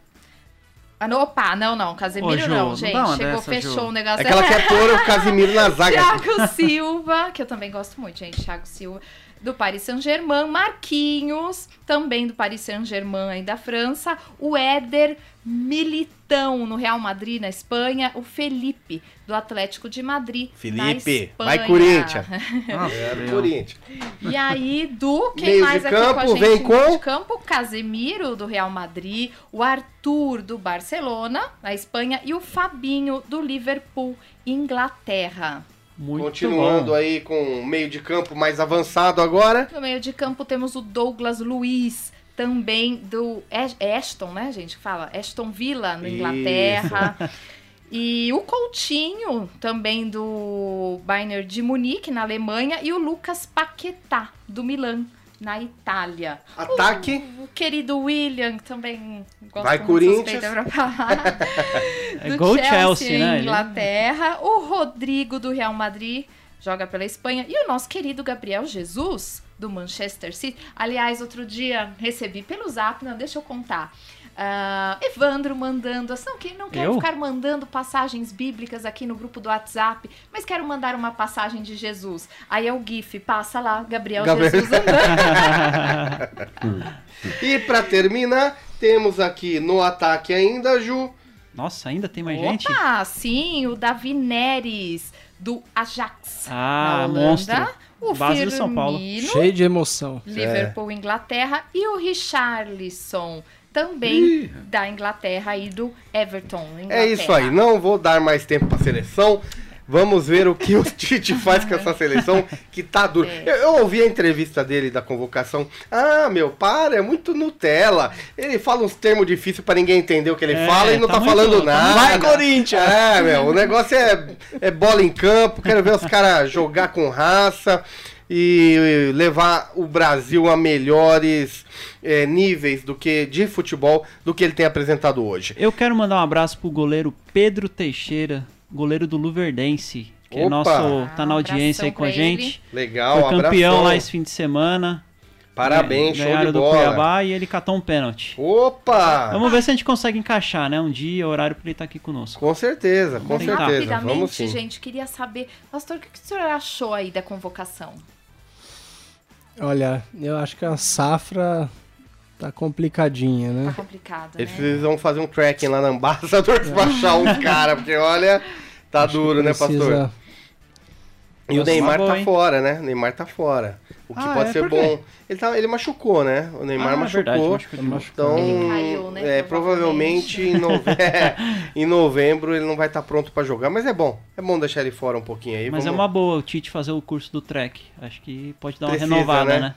Ah, não, opa, não, não, Casemiro Ô, Ju, não, não gente. uma Chegou, dessa, fechou Ju. o negócio. É que ela quer pôr o Casimiro na zaga. Thiago Silva, que eu também gosto muito, gente. Thiago Silva. Do Paris Saint-Germain, Marquinhos, também do Paris Saint-Germain aí da França, o Éder Militão no Real Madrid na Espanha, o Felipe do Atlético de Madrid na Felipe, Espanha. vai Corinthians. É. Corinthians. E aí, do quem Meio mais de aqui com a campo, gente? vem com- de campo, Casemiro do Real Madrid, o Arthur do Barcelona, na Espanha, e o Fabinho do Liverpool, Inglaterra. Muito Continuando bom. aí com o meio de campo mais avançado agora. No meio de campo temos o Douglas Luiz, também do Ash- Ashton, né, gente? que Fala Ashton Villa, na. Inglaterra. E o Coutinho, também do Bayern de Munique, na Alemanha. E o Lucas Paquetá, do Milan, na Itália. Ataque. O, o querido William, que também gosto Vai, Corinthians. pra falar. É do gol Chelsea, Chelsea, né? Inglaterra. O Rodrigo do Real Madrid joga pela Espanha. E o nosso querido Gabriel Jesus do Manchester City. Aliás, outro dia recebi pelo zap, não, deixa eu contar. Ah, Evandro mandando, assim, não, que não quero Eu? ficar mandando passagens bíblicas aqui no grupo do WhatsApp, mas quero mandar uma passagem de Jesus. Aí é o GIF, passa lá, Gabriel, Gabriel. Jesus andando. E pra terminar, temos aqui no ataque ainda, Ju. Nossa, ainda tem mais gente? Opa, sim, o Davi Neres, do Ajax. Ah, monstro. O Base do São Paulo. Firmino, Cheio de emoção. Liverpool, Inglaterra. E o Richarlison, também da Inglaterra e do Everton. É isso aí, não vou dar mais tempo pra seleção. Vamos ver o que o Tite faz com essa seleção que tá duro. É. Eu, eu ouvi a entrevista dele da convocação. Ah, meu, para, é muito Nutella. Ele fala uns termos difíceis pra ninguém entender o que ele É, fala e não tá, tá muito- falando tá nada. muito- Vai, Corinthians! É, meu, o negócio é, é bola em campo. Quero ver os caras jogar com raça e levar o Brasil a melhores é, níveis do que de futebol do que ele tem apresentado hoje. Eu quero mandar um abraço pro goleiro Pedro Teixeira, goleiro do Luverdense, que é Opa! nosso, tá Ah, na um audiência aí com a gente. Legal, Foi campeão abração. lá esse fim de semana. Parabéns, show Ganharam de do bola. Cuiabá e ele catou um pênalti. Opa! Vamos ver se a gente consegue encaixar, né? Um dia, horário pra ele estar aqui conosco. Com certeza, com tentar. certeza. Rapidamente, Vamos sim. gente, queria saber, pastor, o que que o senhor achou aí da convocação? Olha, eu acho que a safra tá complicadinha, Tá né? complicado, Eles né? precisam fazer um tracking lá na Ambassador pra achar uns caras, porque olha, tá Acho duro, né, pastor? E o Neymar boa, tá hein? fora, né? O Neymar tá fora. O que Ah, pode é? ser bom. Ele, tá, ele machucou, né? O Neymar Ah, machucou. verdade, machucou. Então, Ele caiu, né, é, provavelmente em, nove... em novembro ele não vai estar pronto pra jogar, mas é bom. É bom deixar ele fora um pouquinho aí. Mas é vamos- uma boa o Tite fazer o curso do track. Acho que pode dar uma Precisa, renovada, né? né?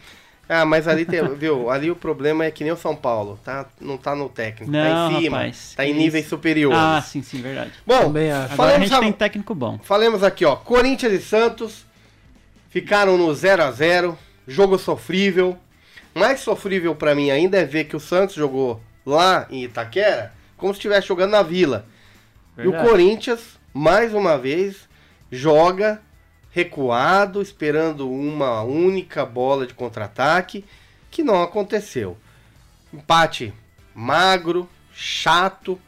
Ah, mas ali tem, viu? Ali o problema é que nem o São Paulo, tá? Não tá no técnico, tá Não, em cima, rapaz, tá em níveis isso. superiores. Ah, sim, sim, verdade. Bom, Também acho. Agora a falemos, gente tem a- técnico bom. falemos aqui, ó. Corinthians e Santos ficaram no 0 a 0 jogo sofrível. Mais sofrível pra mim ainda é ver que o Santos jogou lá em Itaquera como se estivesse jogando na Vila. E Verdade. o Corinthians, mais uma vez, joga recuado, esperando uma única bola de contra-ataque, que não aconteceu. Empate magro, chato.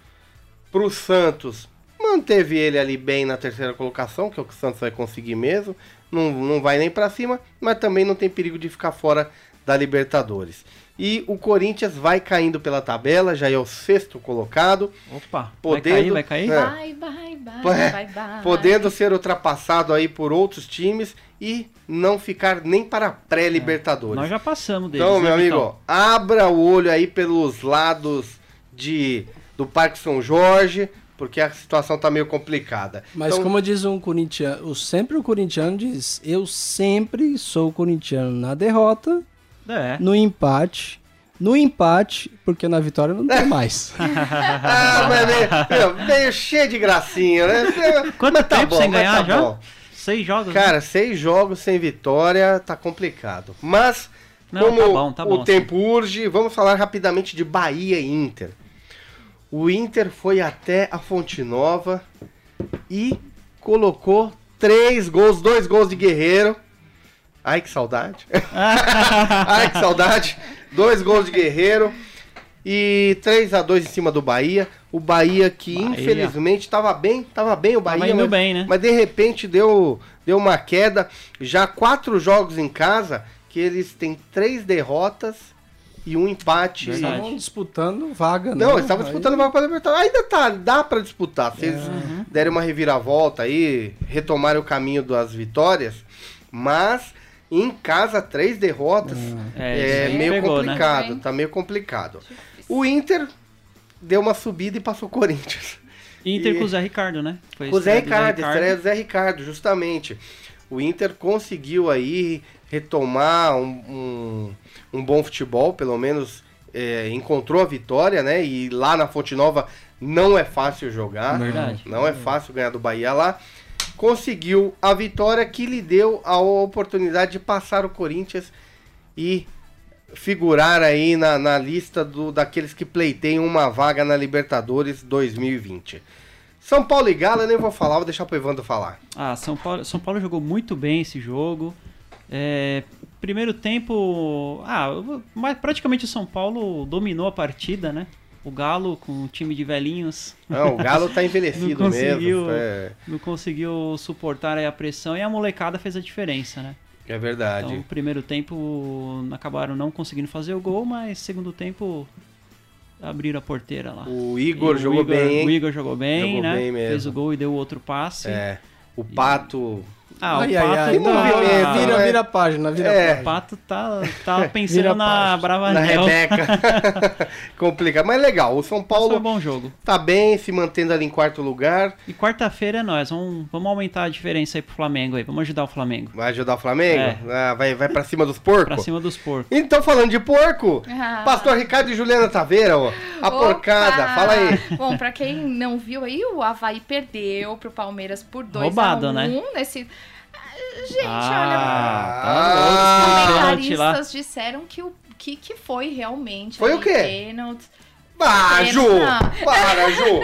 Pro Santos, manteve ele ali bem na terceira colocação, que é o que o Santos vai conseguir mesmo. Não, não vai nem pra cima, mas também não tem perigo de ficar fora da Libertadores. E o Corinthians vai caindo pela tabela, já é o sexto colocado. Opa, Podendo- vai cair, vai cair? É. Vai, vai, vai, É, vai, vai. podendo ser ultrapassado aí por outros times e não ficar nem para a pré-Libertadores. Nós já passamos deles, Então, né, meu amigo, Vitão? ó, abra o olho aí pelos lados de do Parque São Jorge, porque a situação tá meio complicada. Mas Então, como diz um corintiano, o- sempre o corintiano diz, eu sempre sou corintiano na derrota, É. no empate, no empate, porque na vitória não tem mais. Ah, mas meio, meu, meio cheio de gracinha, né? Quanto Mas tá tempo bom, sem ganhar tá já? bom. Seis jogos? né? Cara, seis jogos sem vitória tá complicado. Mas, Não, como tá bom, tá o bom, assim. tempo urge, vamos falar rapidamente de Bahia e Inter. O Inter foi até a Fonte Nova e colocou três gols, dois gols de Guerreiro. Ai, que saudade. Ai, que saudade. Dois gols de Guerreiro. E 3 a 2 em cima do Bahia. O Bahia que Bahia. infelizmente estava bem, tava bem o Bahia, Tava indo mas, bem, né? mas de repente deu, deu uma queda. Já quatro jogos em casa que eles têm três derrotas e um empate. Verdade. Estavam disputando vaga, né? Não, eles estavam disputando vaga para Libertadores. Ainda tá, dá para disputar. Se eles Uhum. derem uma reviravolta aí, retomarem o caminho das vitórias, mas em casa três derrotas É, é, meio pegou, né? complicado, Hein? tá meio complicado. O Inter deu uma subida e passou o Corinthians. Inter E- com o Zé Ricardo, né? Foi a O Zé estreia do Ricardo, estreia do Zé Ricardo, justamente. O Inter conseguiu aí retomar um, um, um bom futebol, pelo menos é, encontrou a vitória, né? E lá na Fonte Nova não é fácil jogar. Verdade. Não é fácil ganhar do Bahia lá. Conseguiu a vitória que lhe deu a oportunidade de passar o Corinthians e figurar aí na, na lista do, daqueles que pleiteiam uma vaga na Libertadores 2020. São Paulo e Galo, eu nem vou falar, vou deixar pro Evandro falar. Ah, São Paulo, São Paulo jogou muito bem esse jogo. É, primeiro tempo, ah, mas praticamente o São Paulo dominou a partida, né? O Galo com o time de velhinhos Não, o Galo tá envelhecido Não mesmo. É, não conseguiu suportar a pressão e a molecada fez a diferença, né? é verdade. Então, primeiro tempo acabaram não conseguindo fazer o gol, mas segundo tempo abriram a porteira lá. o E Igor o jogou Igor- bem, O? Igor jogou bem, Jogou né? bem. Fez o gol e deu outro passe. É. O Pato. Ah, Ai, o ai, Pato ai, não, movimento, vira, né? vira a página, vira É. a O página. Pato tá, tá pensando na página. Na. Rebeca. Complicado. Mas legal, o São Mas foi um Paulo bom jogo. tá bem, se mantendo ali em quarto lugar. E quarta-feira é nós. Vamos, vamos aumentar a diferença aí pro Flamengo aí. Vamos ajudar o Flamengo. Vai ajudar o Flamengo? É. Ah, vai, vai pra cima dos Pra porcos? cima dos porcos. Então, falando de porco, Ah. Pastor Ricardo e Juliana Taveira, ó, a Opa! porcada, fala aí. Bom, pra quem não viu aí, o Havaí perdeu pro Palmeiras por 2 Roubado, a 1 né? nesse... Ah, Gente, Ah, Ah, tá pênalti lá. comentaristas disseram que, o, que, que foi realmente. Foi o quê? pênalti. Ah, Ju! Não. Para, Ju!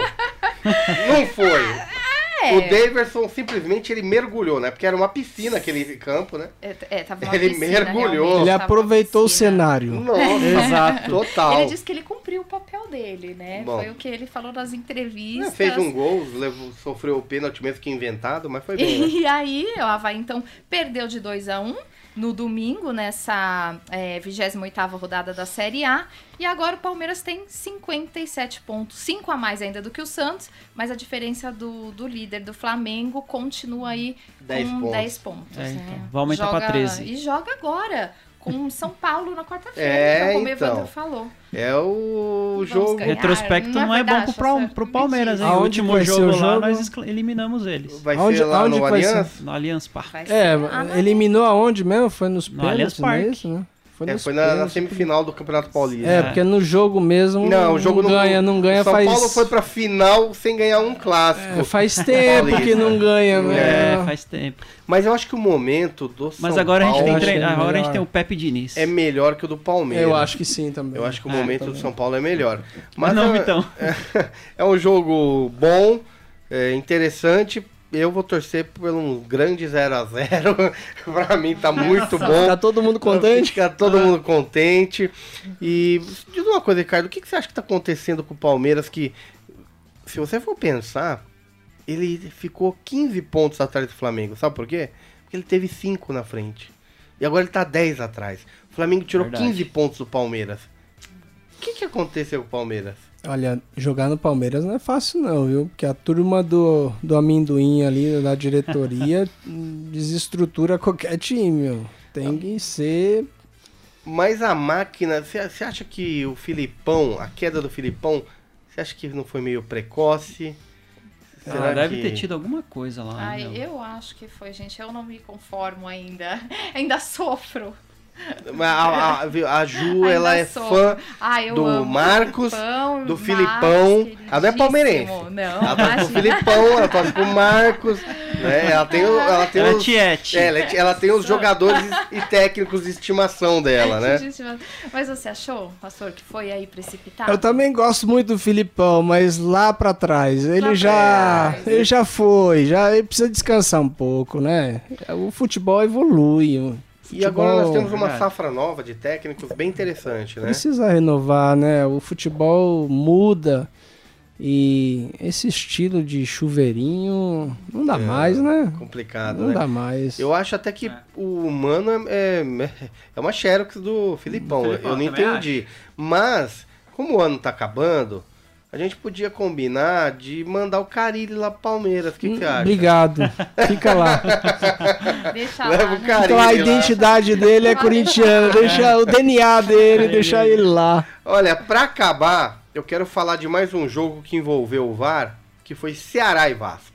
Não foi. É. O Daverson simplesmente ele mergulhou, né? Porque era uma piscina aquele campo, né? É, é, tava uma Ele piscina, mergulhou. realmente, Ele tava aproveitou o cenário. Nossa, Exato. total. Ele disse que ele cumpriu o papel dele, né? Bom. Foi o que ele falou nas É, entrevistas. fez um gol, levou, sofreu o pênalti mesmo que inventado, mas foi bem. Né? E aí, o Havaí, então, perdeu de 2 a 1 no domingo, nessa é, 28ª rodada da Série A. E agora o Palmeiras tem 57 pontos, 5 a mais ainda do que o Santos, mas a diferença do, do líder do Flamengo continua aí 10 com pontos. 10 pontos. É, né? então, vai aumentar Joga- 13. E joga agora, com São Paulo na quarta-feira, É, então, como o então. Evandro falou. É o Vamos jogo. ganhar. Retrospecto não é não é, bom pro, pro Palmeiras, hein? O último jogo o lá jogo? nós eliminamos eles. Vai Aonde- ser lá aonde no vai ser? Allianz? No Allianz Parque. É, eliminou aonde mesmo? Foi nos No Allianz pênaltis, não é Parque. né? Foi, É, foi na, na semifinal do Campeonato Paulista. É, porque no jogo mesmo Não, o jogo não ganha, não ganha São faz... Paulo foi pra final sem ganhar um clássico. É, faz tempo que não ganha, né? É, faz tempo. Mas eu acho que o momento do Mas São agora a gente Paulo tem é agora a gente melhor. tem o Pepe Diniz. é melhor que o do Palmeiras. Eu acho que sim também. Eu acho que o É, momento do também. São Paulo é melhor. Mas não, é, então. é um jogo bom, é interessante. Eu vou torcer por um grande 0x0. pra mim tá muito bom. Tá todo mundo contente? Fica todo mundo contente. E diz uma coisa, Ricardo, o que, que você acha que tá acontecendo com o Palmeiras que, se você for pensar, ele ficou 15 pontos atrás do Flamengo. Sabe por quê? Porque ele teve 5 na frente. E agora ele tá 10 atrás. O Flamengo tirou Verdade. 15 pontos do Palmeiras. O que, que aconteceu com o Palmeiras? Olha, jogar no Palmeiras não é fácil não, viu? Porque a turma do, do amendoim ali, da diretoria, desestrutura qualquer time, meu. Tem que ser... Mas a máquina, você acha que o Filipão, a queda do Filipão, você acha que não foi meio precoce? Ah, deve ter tido alguma coisa lá. Ai, meu. eu acho que foi, gente. Eu não me conformo ainda. ainda sofro. A, a, a Ju, Ainda ela é sou. fã Ah, eu do amo Marcos, Filipão, do Marcos, Filipão. Ela não é palmeirense. Não, Ela torce pro imagina. Filipão, ela torce pro Marcos, né? Ela tem, o- ela tem Ela é os, é, ela, é- ela tem os jogadores e técnicos de estimação dela, né? Mas você achou, pastor, que foi aí precipitado? Eu também gosto muito do Filipão, mas lá pra trás, ele pra já, trás. ele já foi, já ele precisa descansar um pouco, né? O futebol evolui. O E agora nós futebol temos uma safra nova de técnicos bem interessante, né? Precisa renovar, né? O futebol muda E esse estilo de chuveirinho não dá mais, né? Complicado, Não né? dá mais. Eu acho até que o humano é, é uma Xerox do Filipão. Filipão, eu não entendi. Mas, como o ano tá acabando, a gente podia combinar de mandar o Carilli lá pro Palmeiras. O que, que você acha? Obrigado. Fica lá. Deixa Leva lá, o né? Carilli Então a lá. identidade dele é corintiana. Deixa o DNA dele, deixa ele lá. Olha, pra acabar, eu quero falar de mais um jogo que envolveu o VAR, que foi Ceará e Vasco.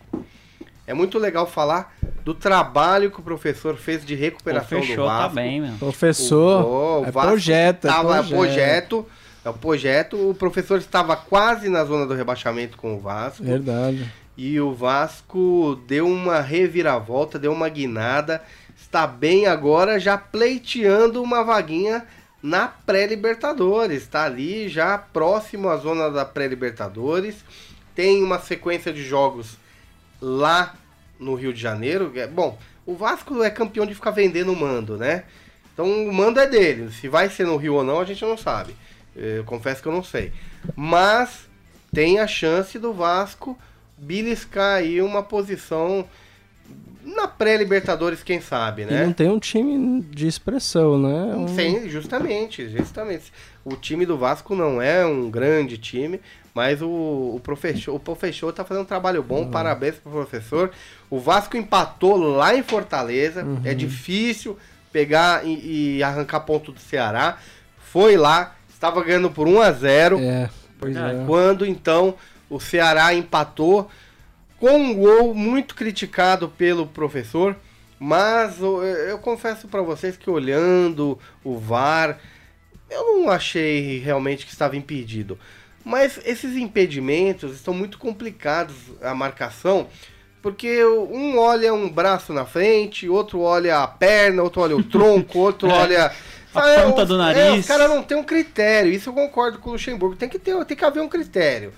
É muito legal falar do trabalho que o professor fez de Pô, recuperação do fechou, Vasco. tá bem, meu. Professor, O- o é Vasco projeto, é Tava projeto. projeto. É o projeto. O professor estava quase na zona do rebaixamento com o Vasco. Verdade. E o Vasco deu uma reviravolta, deu uma guinada. Está bem agora, já pleiteando uma vaguinha na pré-Libertadores. Está ali já próximo à zona da pré-Libertadores. Tem uma sequência de jogos lá no Rio de Janeiro. É, Bom, o Vasco é campeão de ficar vendendo mando, né? Então o mando é dele. Se vai ser no Rio ou não, a gente não sabe. Eu confesso que eu não sei. Mas tem a chance do Vasco beliscar aí uma posição na pré-Libertadores, quem sabe, E né? não tem um time de expressão, né? Um- Sim, justamente, justamente. O time do Vasco não é um grande time, mas o, o professor, o professor tá fazendo um trabalho bom, parabéns pro professor. O Vasco empatou lá em Fortaleza, é difícil pegar e, e arrancar ponto do Ceará. Foi lá, estava ganhando por 1 a 0 É, pois é. quando então o Ceará empatou com um gol muito criticado pelo professor, mas eu, eu confesso para vocês que olhando o VAR, eu não achei realmente que estava impedido. Mas esses impedimentos estão muito complicados a marcação, porque um olha um braço na frente, outro olha a perna, outro olha o tronco, outro olha A Sabe, ponta os- do É, nariz. os caras não tem um critério. Isso eu concordo com o Luxemburgo. Tem que ter, tem que haver um critério.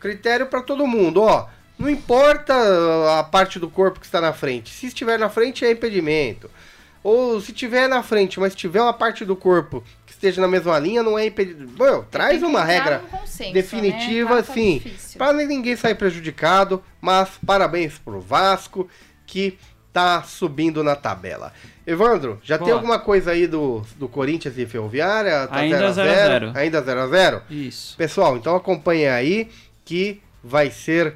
Critério para todo mundo, ó. Não importa a parte do corpo que está na frente. Se estiver na frente é impedimento. Ou se estiver na frente, mas tiver uma parte do corpo que esteja na mesma linha, não é impedimento. Bom, traz uma regra num consenso, definitiva, né? Tá sim, para ninguém sair prejudicado, mas parabéns pro Vasco que tá subindo na tabela. Evandro, já tem Boa. alguma coisa aí do, do Corinthians e Ferroviária? Tá Ainda 0 a 0? 0 a 0. Ainda 0 a 0? Isso. Pessoal, então acompanhe aí que vai ser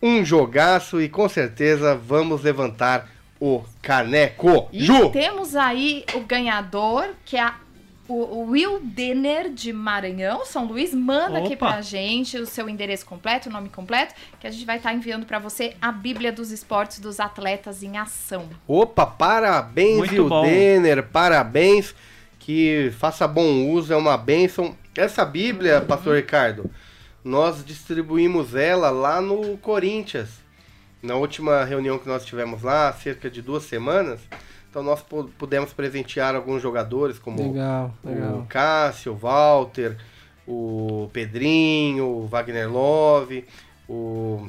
um jogaço e com certeza vamos levantar o caneco. E Ju! temos aí o ganhador, que é a- o, Will Denner de Maranhão, São Luís. Manda aqui Opa. pra gente o seu endereço completo, o nome completo, que a gente vai estar enviando pra você a Bíblia dos Esportes dos Atletas em Ação. Opa, parabéns, Muito Will bom. Denner, parabéns. Que faça bom uso, é uma bênção. Essa Bíblia, Uhum. Pastor Ricardo, nós distribuímos ela lá no Corinthians. Na última reunião que nós tivemos lá, há cerca de duas semanas. Então nós pu- pudemos presentear alguns jogadores, como Legal, o legal. Cássio, o Walter, o Pedrinho, o Wagner Love, o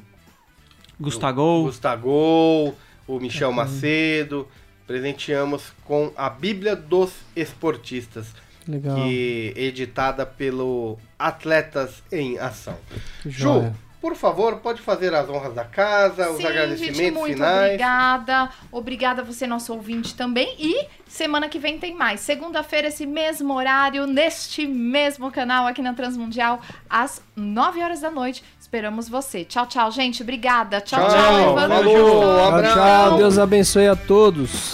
Gustavo. Gustavo, o Michel Macedo. Presenteamos com a Bíblia dos Esportistas, Legal. que é editada pelo Atletas em Ação. Ju. Por favor, pode fazer as honras da casa, os Sim, agradecimentos gente, muito finais. obrigada. Obrigada a você, nosso ouvinte também. E semana que vem tem mais. Segunda-feira, esse mesmo horário, neste mesmo canal aqui na Transmundial, às 9 horas da noite. Esperamos você. Tchau, tchau, gente. Obrigada. Tchau, tchau, Tchau, Evandro. falou, Tchau, abraço. tchau. Deus abençoe a todos.